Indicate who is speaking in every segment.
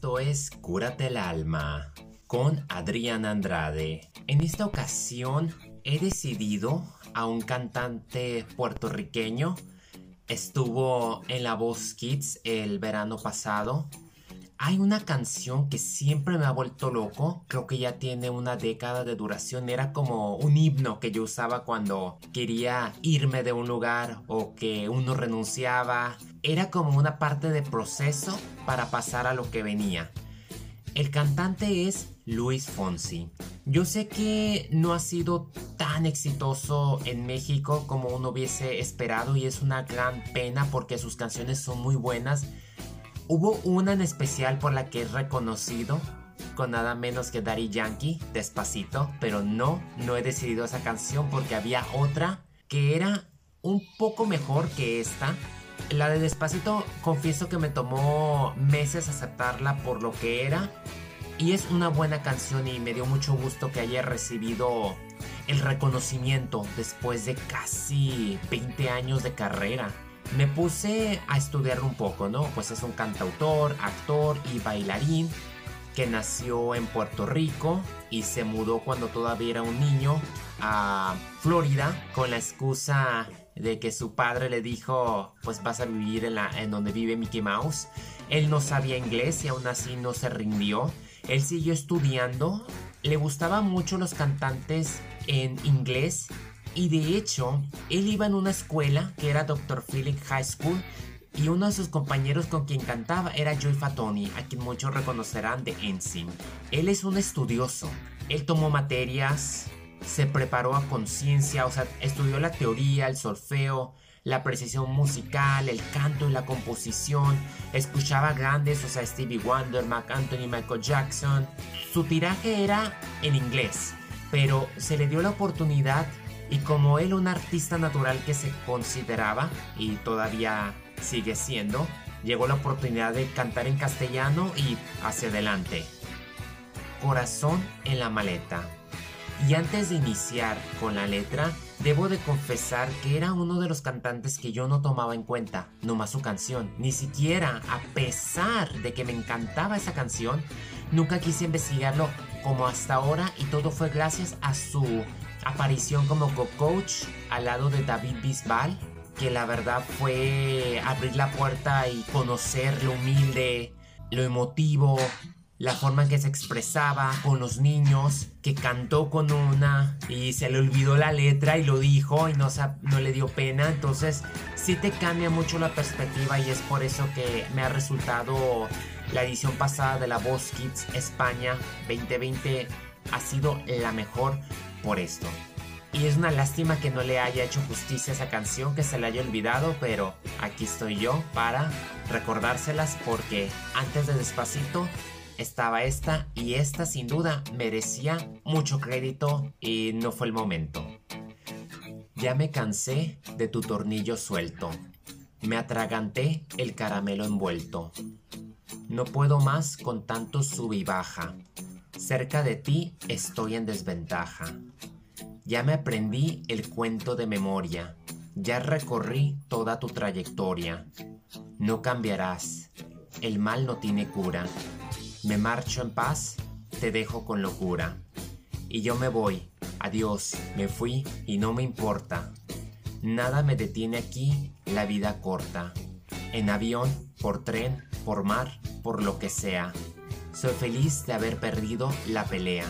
Speaker 1: Esto es Cúrate el alma con Adrián Andrade. En esta ocasión he decidido a un cantante puertorriqueño. Estuvo en la Voz Kids el verano pasado. Hay una canción que siempre me ha vuelto loco, creo que ya tiene una década de duración, era como un himno que yo usaba cuando quería irme de un lugar o que uno renunciaba, era como una parte de proceso para pasar a lo que venía. El cantante es Luis Fonsi. Yo sé que no ha sido tan exitoso en México como uno hubiese esperado y es una gran pena porque sus canciones son muy buenas Hubo una en especial por la que es reconocido con nada menos que Daddy Yankee, despacito, pero no, no he decidido esa canción porque había otra que era un poco mejor que esta. La de despacito confieso que me tomó meses aceptarla por lo que era y es una buena canción y me dio mucho gusto que haya recibido el reconocimiento después de casi 20 años de carrera me puse a estudiar un poco, ¿no? Pues es un cantautor, actor y bailarín que nació en Puerto Rico y se mudó cuando todavía era un niño a Florida con la excusa de que su padre le dijo pues vas a vivir en, la, en donde vive Mickey Mouse. Él no sabía inglés y aún así no se rindió. Él siguió estudiando. Le gustaban mucho los cantantes en inglés y de hecho, él iba en una escuela que era Dr. Philip High School y uno de sus compañeros con quien cantaba era Joy Fatoni, a quien muchos reconocerán de Ensign. Él es un estudioso. Él tomó materias, se preparó a conciencia, o sea, estudió la teoría, el solfeo, la precisión musical, el canto y la composición. Escuchaba grandes, o sea, Stevie Wonder, Mark Anthony, Michael Jackson. Su tiraje era en inglés, pero se le dio la oportunidad y como él un artista natural que se consideraba y todavía sigue siendo, llegó la oportunidad de cantar en castellano y hacia adelante. Corazón en la maleta. Y antes de iniciar con la letra, debo de confesar que era uno de los cantantes que yo no tomaba en cuenta, no más su canción. Ni siquiera, a pesar de que me encantaba esa canción, nunca quise investigarlo como hasta ahora y todo fue gracias a su aparición como co-coach al lado de David Bisbal, que la verdad fue abrir la puerta y conocer lo humilde, lo emotivo, la forma en que se expresaba con los niños, que cantó con una y se le olvidó la letra y lo dijo y no, no le dio pena. Entonces sí te cambia mucho la perspectiva y es por eso que me ha resultado la edición pasada de la Voz Kids España 2020 ha sido la mejor por esto. Y es una lástima que no le haya hecho justicia esa canción, que se le haya olvidado, pero aquí estoy yo para recordárselas porque antes de despacito estaba esta y esta sin duda merecía mucho crédito y no fue el momento. Ya me cansé de tu tornillo suelto, me atraganté el caramelo envuelto. No puedo más con tanto sub y baja. Cerca de ti estoy en desventaja. Ya me aprendí el cuento de memoria, ya recorrí toda tu trayectoria. No cambiarás, el mal no tiene cura. Me marcho en paz, te dejo con locura. Y yo me voy, adiós, me fui y no me importa. Nada me detiene aquí, la vida corta. En avión, por tren, por mar, por lo que sea. Soy feliz de haber perdido la pelea.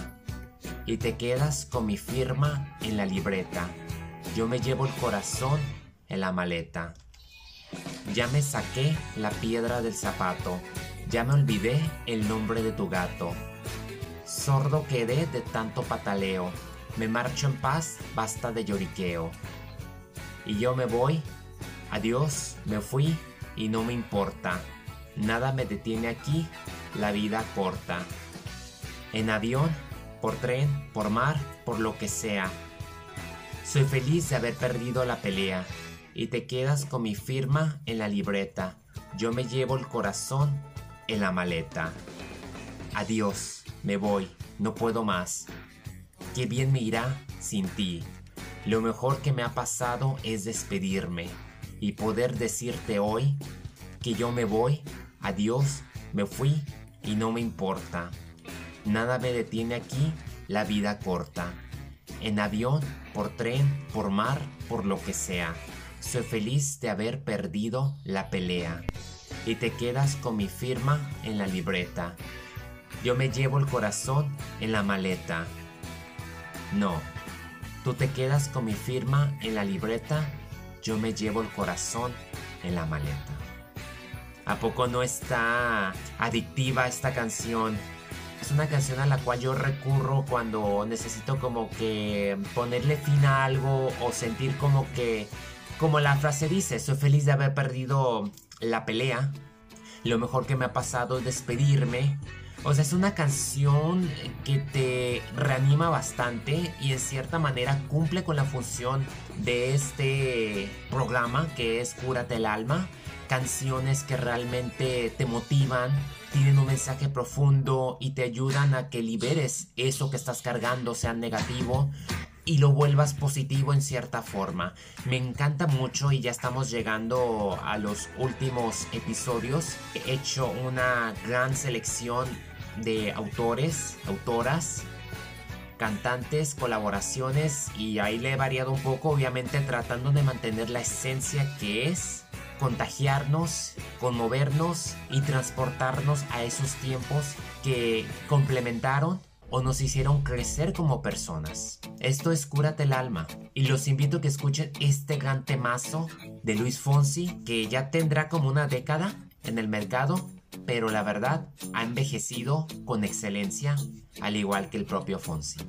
Speaker 1: Y te quedas con mi firma en la libreta. Yo me llevo el corazón en la maleta. Ya me saqué la piedra del zapato. Ya me olvidé el nombre de tu gato. Sordo quedé de tanto pataleo. Me marcho en paz, basta de lloriqueo. Y yo me voy. Adiós, me fui y no me importa. Nada me detiene aquí, la vida corta. En avión, por tren, por mar, por lo que sea. Soy feliz de haber perdido la pelea y te quedas con mi firma en la libreta. Yo me llevo el corazón en la maleta. Adiós, me voy, no puedo más. Qué bien me irá sin ti. Lo mejor que me ha pasado es despedirme y poder decirte hoy que yo me voy, adiós, me fui y no me importa. Nada me detiene aquí, la vida corta. En avión, por tren, por mar, por lo que sea. Soy feliz de haber perdido la pelea. Y te quedas con mi firma en la libreta. Yo me llevo el corazón en la maleta. No, tú te quedas con mi firma en la libreta. Yo me llevo el corazón en la maleta. ¿A poco no está adictiva esta canción? Es una canción a la cual yo recurro cuando necesito como que ponerle fin a algo o sentir como que, como la frase dice, soy feliz de haber perdido la pelea. Lo mejor que me ha pasado es despedirme. O sea, es una canción que te reanima bastante y en cierta manera cumple con la función de este programa que es Cúrate el alma. Canciones que realmente te motivan, tienen un mensaje profundo y te ayudan a que liberes eso que estás cargando, sea negativo, y lo vuelvas positivo en cierta forma. Me encanta mucho y ya estamos llegando a los últimos episodios. He hecho una gran selección de autores, autoras, cantantes, colaboraciones y ahí le he variado un poco, obviamente tratando de mantener la esencia que es contagiarnos, conmovernos y transportarnos a esos tiempos que complementaron o nos hicieron crecer como personas. Esto es Cúrate el alma y los invito a que escuchen este gran temazo de Luis Fonsi que ya tendrá como una década en el mercado, pero la verdad ha envejecido con excelencia al igual que el propio Fonsi.